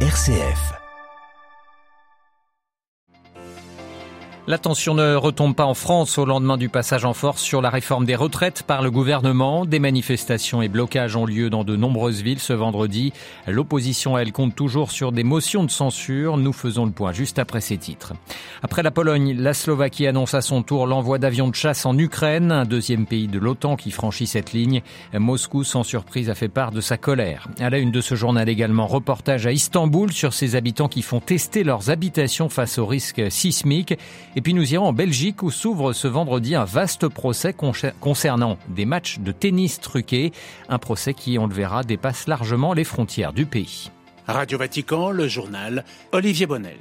RCF. La tension ne retombe pas en France au lendemain du passage en force sur la réforme des retraites par le gouvernement. Des manifestations et blocages ont lieu dans de nombreuses villes ce vendredi. L'opposition, elle, compte toujours sur des motions de censure. Nous faisons le point juste après ces titres. Après la Pologne, la Slovaquie annonce à son tour l'envoi d'avions de chasse en Ukraine, un deuxième pays de l'OTAN qui franchit cette ligne. Moscou, sans surprise, a fait part de sa colère. À la une de ce journal également, reportage à Istanbul sur ses habitants qui font tester leurs habitations face aux risques sismiques. Et puis nous irons en Belgique où s'ouvre ce vendredi un vaste procès concernant des matchs de tennis truqués. Un procès qui, on le verra, dépasse largement les frontières du pays. Radio Vatican, le journal Olivier Bonnel.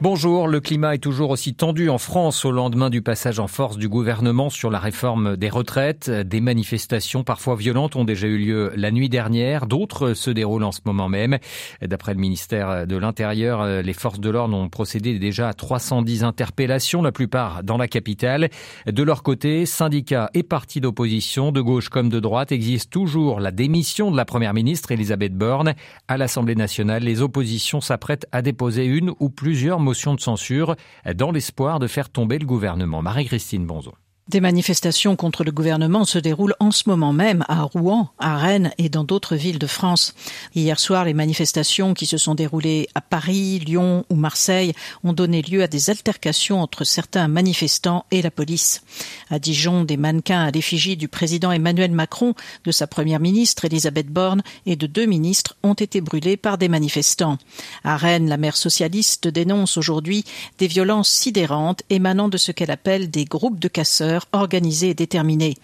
Bonjour, le climat est toujours aussi tendu en France au lendemain du passage en force du gouvernement sur la réforme des retraites. Des manifestations parfois violentes ont déjà eu lieu la nuit dernière, d'autres se déroulent en ce moment même. D'après le ministère de l'Intérieur, les forces de l'ordre ont procédé déjà à 310 interpellations, la plupart dans la capitale. De leur côté, syndicats et partis d'opposition, de gauche comme de droite, existe toujours la démission de la première ministre Elisabeth Borne. À l'Assemblée nationale, les oppositions s'apprêtent à déposer une ou plusieurs motions de censure dans l'espoir de faire tomber le gouvernement. Marie-Christine Bonzo. Des manifestations contre le gouvernement se déroulent en ce moment même à Rouen, à Rennes et dans d'autres villes de France. Hier soir, les manifestations qui se sont déroulées à Paris, Lyon ou Marseille ont donné lieu à des altercations entre certains manifestants et la police. À Dijon, des mannequins à l'effigie du président Emmanuel Macron, de sa première ministre Elisabeth Borne et de deux ministres ont été brûlés par des manifestants. À Rennes, la maire socialiste dénonce aujourd'hui des violences sidérantes émanant de ce qu'elle appelle des groupes de casseurs organisé et déterminé.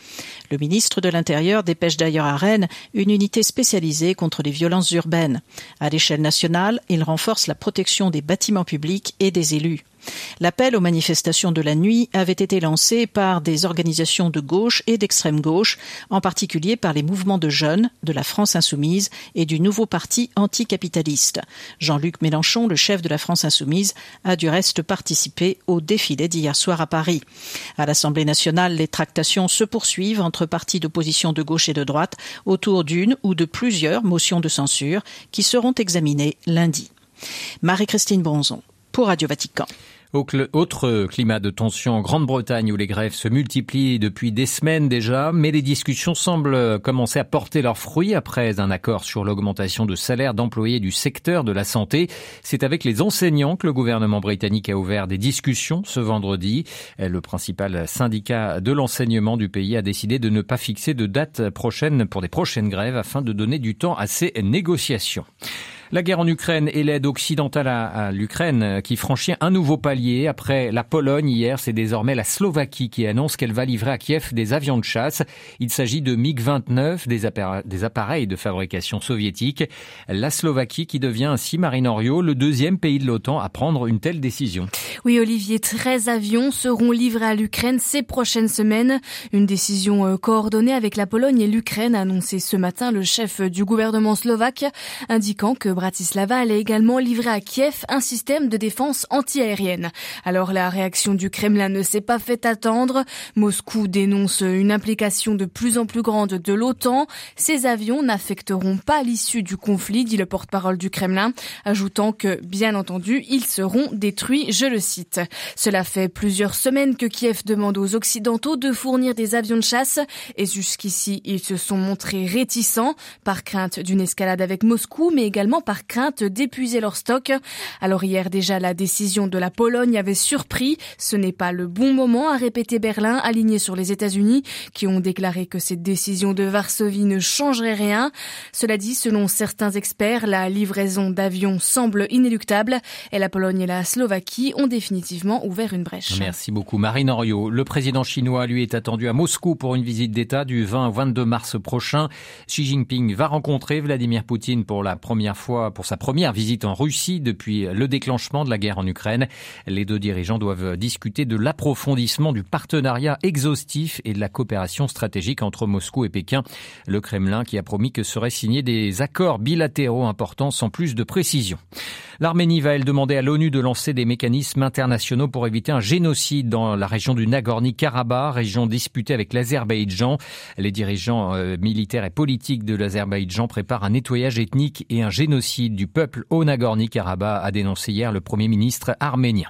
Le ministre de l'Intérieur dépêche d'ailleurs à Rennes une unité spécialisée contre les violences urbaines. À l'échelle nationale, il renforce la protection des bâtiments publics et des élus. L'appel aux manifestations de la nuit avait été lancé par des organisations de gauche et d'extrême gauche, en particulier par les mouvements de jeunes de la France insoumise et du nouveau parti anticapitaliste. Jean-Luc Mélenchon, le chef de la France insoumise, a du reste participé au défilé d'hier soir à Paris. À l'Assemblée nationale, les tractations se poursuivent entre partis d'opposition de gauche et de droite autour d'une ou de plusieurs motions de censure qui seront examinées lundi. Marie-Christine Bronzon pour Radio Vatican. Autre climat de tension en Grande-Bretagne où les grèves se multiplient depuis des semaines déjà, mais les discussions semblent commencer à porter leurs fruits après un accord sur l'augmentation de salaire d'employés du secteur de la santé. C'est avec les enseignants que le gouvernement britannique a ouvert des discussions ce vendredi. Le principal syndicat de l'enseignement du pays a décidé de ne pas fixer de date prochaine pour des prochaines grèves afin de donner du temps à ces négociations. La guerre en Ukraine et l'aide occidentale à, l'Ukraine qui franchit un nouveau palier. Après la Pologne hier, c'est désormais la Slovaquie qui annonce qu'elle va livrer à Kiev des avions de chasse. Il s'agit de MiG-29, des, appareils de fabrication soviétique. La Slovaquie qui devient ainsi, Marine Henriot, le deuxième pays de l'OTAN à prendre une telle décision. Oui, Olivier, 13 avions seront livrés à l'Ukraine ces prochaines semaines. Une décision euh, coordonnée avec la Pologne et l'Ukraine, a annoncé ce matin le chef du gouvernement slovaque, indiquant que Bratislava allait également livrer à Kiev un système de défense antiaérienne. Alors la réaction du Kremlin ne s'est pas fait attendre. Moscou dénonce une implication de plus en plus grande de l'OTAN. Ces avions n'affecteront pas l'issue du conflit, dit le porte-parole du Kremlin, ajoutant que, bien entendu, ils seront détruits, je le cite. Cela fait plusieurs semaines que Kiev demande aux Occidentaux de fournir des avions de chasse et jusqu'ici, ils se sont montrés réticents par crainte d'une escalade avec Moscou, mais également par crainte d'épuiser leur stock. Alors hier déjà, la décision de la Pologne avait surpris. Ce n'est pas le bon moment, a répété Berlin, aligné sur les États-Unis, qui ont déclaré que cette décision de Varsovie ne changerait rien. Cela dit, selon certains experts, la livraison d'avions semble inéluctable et la Pologne et la Slovaquie ont définitivement ouvert une brèche. Merci beaucoup, Marine Henriot. Le président chinois, lui, est attendu à Moscou pour une visite d'État du 20 au 22 mars prochain. Xi Jinping va rencontrer Vladimir Poutine pour la première fois pour sa première visite en Russie depuis le déclenchement de la guerre en Ukraine. Les deux dirigeants doivent discuter de l'approfondissement du partenariat exhaustif et de la coopération stratégique entre Moscou et Pékin. Le Kremlin qui a promis que seraient signés des accords bilatéraux importants sans plus de précision. L'Arménie va, elle, demander à l'ONU de lancer des mécanismes internationaux pour éviter un génocide dans la région du Nagorno-Karabakh, région disputée avec l'Azerbaïdjan. Les dirigeants euh, militaires et politiques de l'Azerbaïdjan préparent un nettoyage ethnique et un génocide du peuple au Nagorno-Karabakh, a dénoncé hier le premier ministre arménien.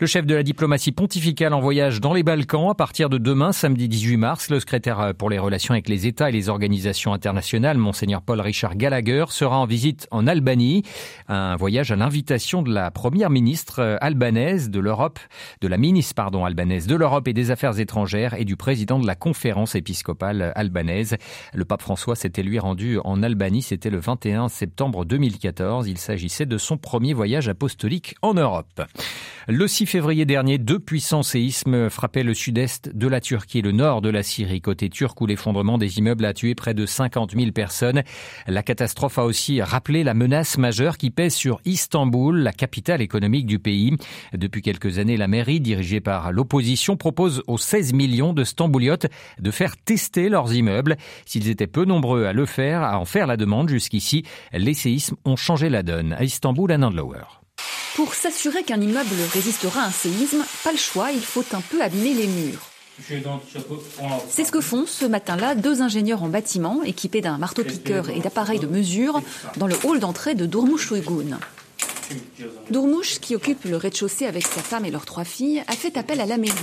Le chef de la diplomatie pontificale en voyage dans les Balkans à partir de demain, samedi 18 mars. Le secrétaire pour les relations avec les États et les organisations internationales, monseigneur Paul Richard Gallagher, sera en visite en Albanie. Un voyage à l'invitation de la première ministre albanaise de l'Europe, de la ministre, pardon, albanaise de l'Europe et des Affaires étrangères et du président de la conférence épiscopale albanaise. Le pape François s'était lui rendu en Albanie. C'était le 21 septembre 2014. Il s'agissait de son premier voyage apostolique en Europe. Le 6 février dernier, deux puissants séismes frappaient le sud-est de la Turquie et le nord de la Syrie. Côté turc, où l'effondrement des immeubles a tué près de 50 000 personnes. La catastrophe a aussi rappelé la menace majeure qui pèse sur Istanbul, la capitale économique du pays. Depuis quelques années, la mairie, dirigée par l'opposition, propose aux 16 millions de Stambouliotes de faire tester leurs immeubles. S'ils étaient peu nombreux à le faire, à en faire la demande jusqu'ici, les séismes ont changé la donne. À Istanbul, à. Pour s'assurer qu'un immeuble résistera à un séisme, pas le choix, il faut un peu abîmer les murs. C'est ce que font ce matin-là deux ingénieurs en bâtiment équipés d'un marteau-piqueur et d'appareils de mesure dans le hall d'entrée de Durmuş Dourmouche, qui occupe le rez-de-chaussée avec sa femme et leurs trois filles, a fait appel à la mairie.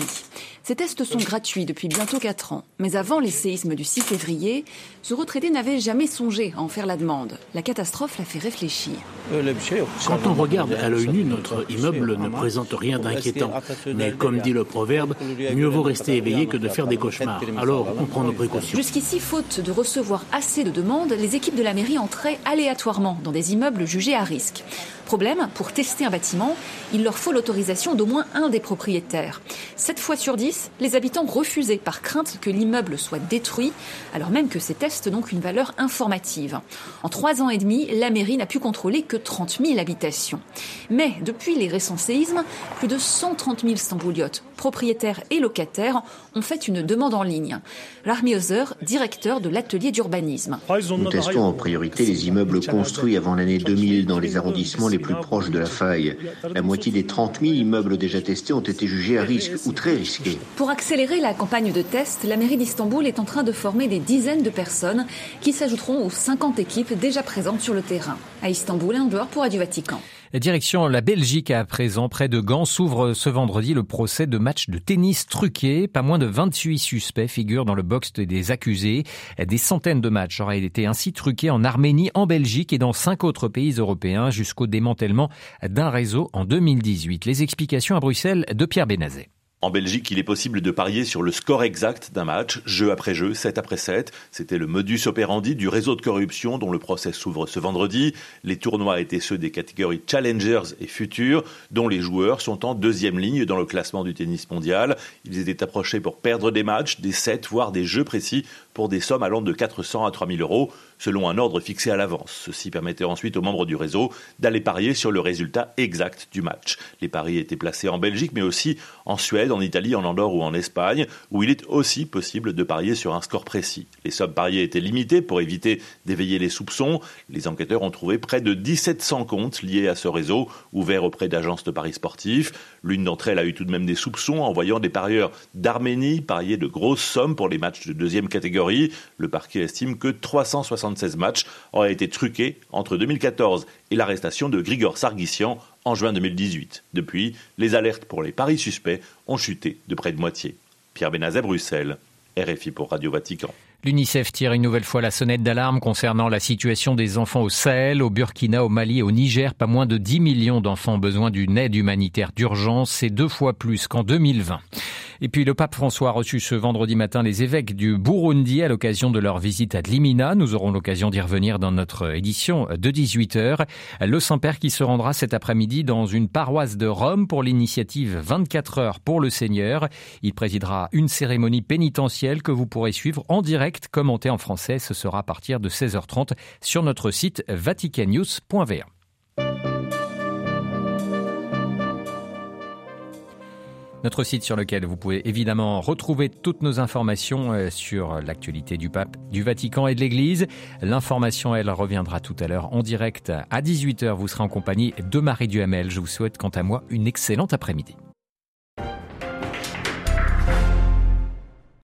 Ces tests sont gratuits depuis bientôt quatre ans. Mais avant les séismes du 6 février, ce retraité n'avait jamais songé à en faire la demande. La catastrophe l'a fait réfléchir. Quand on regarde à l'œil nu, notre immeuble ne présente rien d'inquiétant. Mais comme dit le proverbe, mieux vaut rester éveillé que de faire des cauchemars. Alors on prend nos précautions. Jusqu'ici, faute de recevoir assez de demandes, les équipes de la mairie entraient aléatoirement dans des immeubles jugés à risque. Problème, pour tester un bâtiment, il leur faut l'autorisation d'au moins un des propriétaires. Sept fois sur dix, les habitants refusaient par crainte que l'immeuble soit détruit, alors même que ces tests n'ont qu'une valeur informative. En trois ans et demi, la mairie n'a pu contrôler que 30 000 habitations. Mais depuis les récents séismes, plus de 130 000 stambouliotes, propriétaires et locataires, ont fait une demande en ligne. Larmioser, directeur de l'atelier d'urbanisme. Nous testons en priorité les immeubles construits avant l'année 2000 dans les arrondissements plus proches de la faille. La moitié des 30 000 immeubles déjà testés ont été jugés à risque ou très risqués. Pour accélérer la campagne de test, la mairie d'Istanbul est en train de former des dizaines de personnes qui s'ajouteront aux 50 équipes déjà présentes sur le terrain. À Istanbul, un joueur pour Radio Vatican. Direction la Belgique à présent, près de Gand, s'ouvre ce vendredi le procès de match de tennis truqué. Pas moins de 28 suspects figurent dans le box des accusés. Des centaines de matchs auraient été ainsi truqués en Arménie, en Belgique et dans cinq autres pays européens jusqu'au démantèlement d'un réseau en 2018. Les explications à Bruxelles de Pierre Benazet. En Belgique, il est possible de parier sur le score exact d'un match, jeu après jeu, 7 après 7. C'était le modus operandi du réseau de corruption dont le procès s'ouvre ce vendredi. Les tournois étaient ceux des catégories Challengers et Futures, dont les joueurs sont en deuxième ligne dans le classement du tennis mondial. Ils étaient approchés pour perdre des matchs, des sets, voire des jeux précis pour des sommes allant de 400 à 3000 euros selon un ordre fixé à l'avance. Ceci permettait ensuite aux membres du réseau d'aller parier sur le résultat exact du match. Les paris étaient placés en Belgique, mais aussi en Suède, en Italie, en Andorre ou en Espagne, où il est aussi possible de parier sur un score précis. Les sommes pariées étaient limitées pour éviter d'éveiller les soupçons. Les enquêteurs ont trouvé près de 1700 comptes liés à ce réseau, ouverts auprès d'agences de paris sportifs. L'une d'entre elles a eu tout de même des soupçons en voyant des parieurs d'Arménie parier de grosses sommes pour les matchs de deuxième catégorie. Le parquet estime que 360 76 matchs auraient été truqués entre 2014 et l'arrestation de Grigor Sargissian en juin 2018. Depuis, les alertes pour les paris suspects ont chuté de près de moitié. Pierre Benazet, Bruxelles, RFI pour Radio Vatican. L'UNICEF tire une nouvelle fois la sonnette d'alarme concernant la situation des enfants au Sahel, au Burkina, au Mali et au Niger. Pas moins de 10 millions d'enfants ont besoin d'une aide humanitaire d'urgence. C'est deux fois plus qu'en 2020. Et puis le pape François a reçu ce vendredi matin les évêques du Burundi à l'occasion de leur visite à Limina. Nous aurons l'occasion d'y revenir dans notre édition de 18h. Le Saint-Père qui se rendra cet après-midi dans une paroisse de Rome pour l'initiative 24 heures pour le Seigneur. Il présidera une cérémonie pénitentielle que vous pourrez suivre en direct commentée en français. Ce sera à partir de 16h30 sur notre site vaticannews.va. Notre site sur lequel vous pouvez évidemment retrouver toutes nos informations euh, sur l'actualité du pape, du Vatican et de l'Église. L'information, elle, reviendra tout à l'heure en direct à 18h. Vous serez en compagnie de Marie Duhamel. Je vous souhaite quant à moi une excellente après-midi.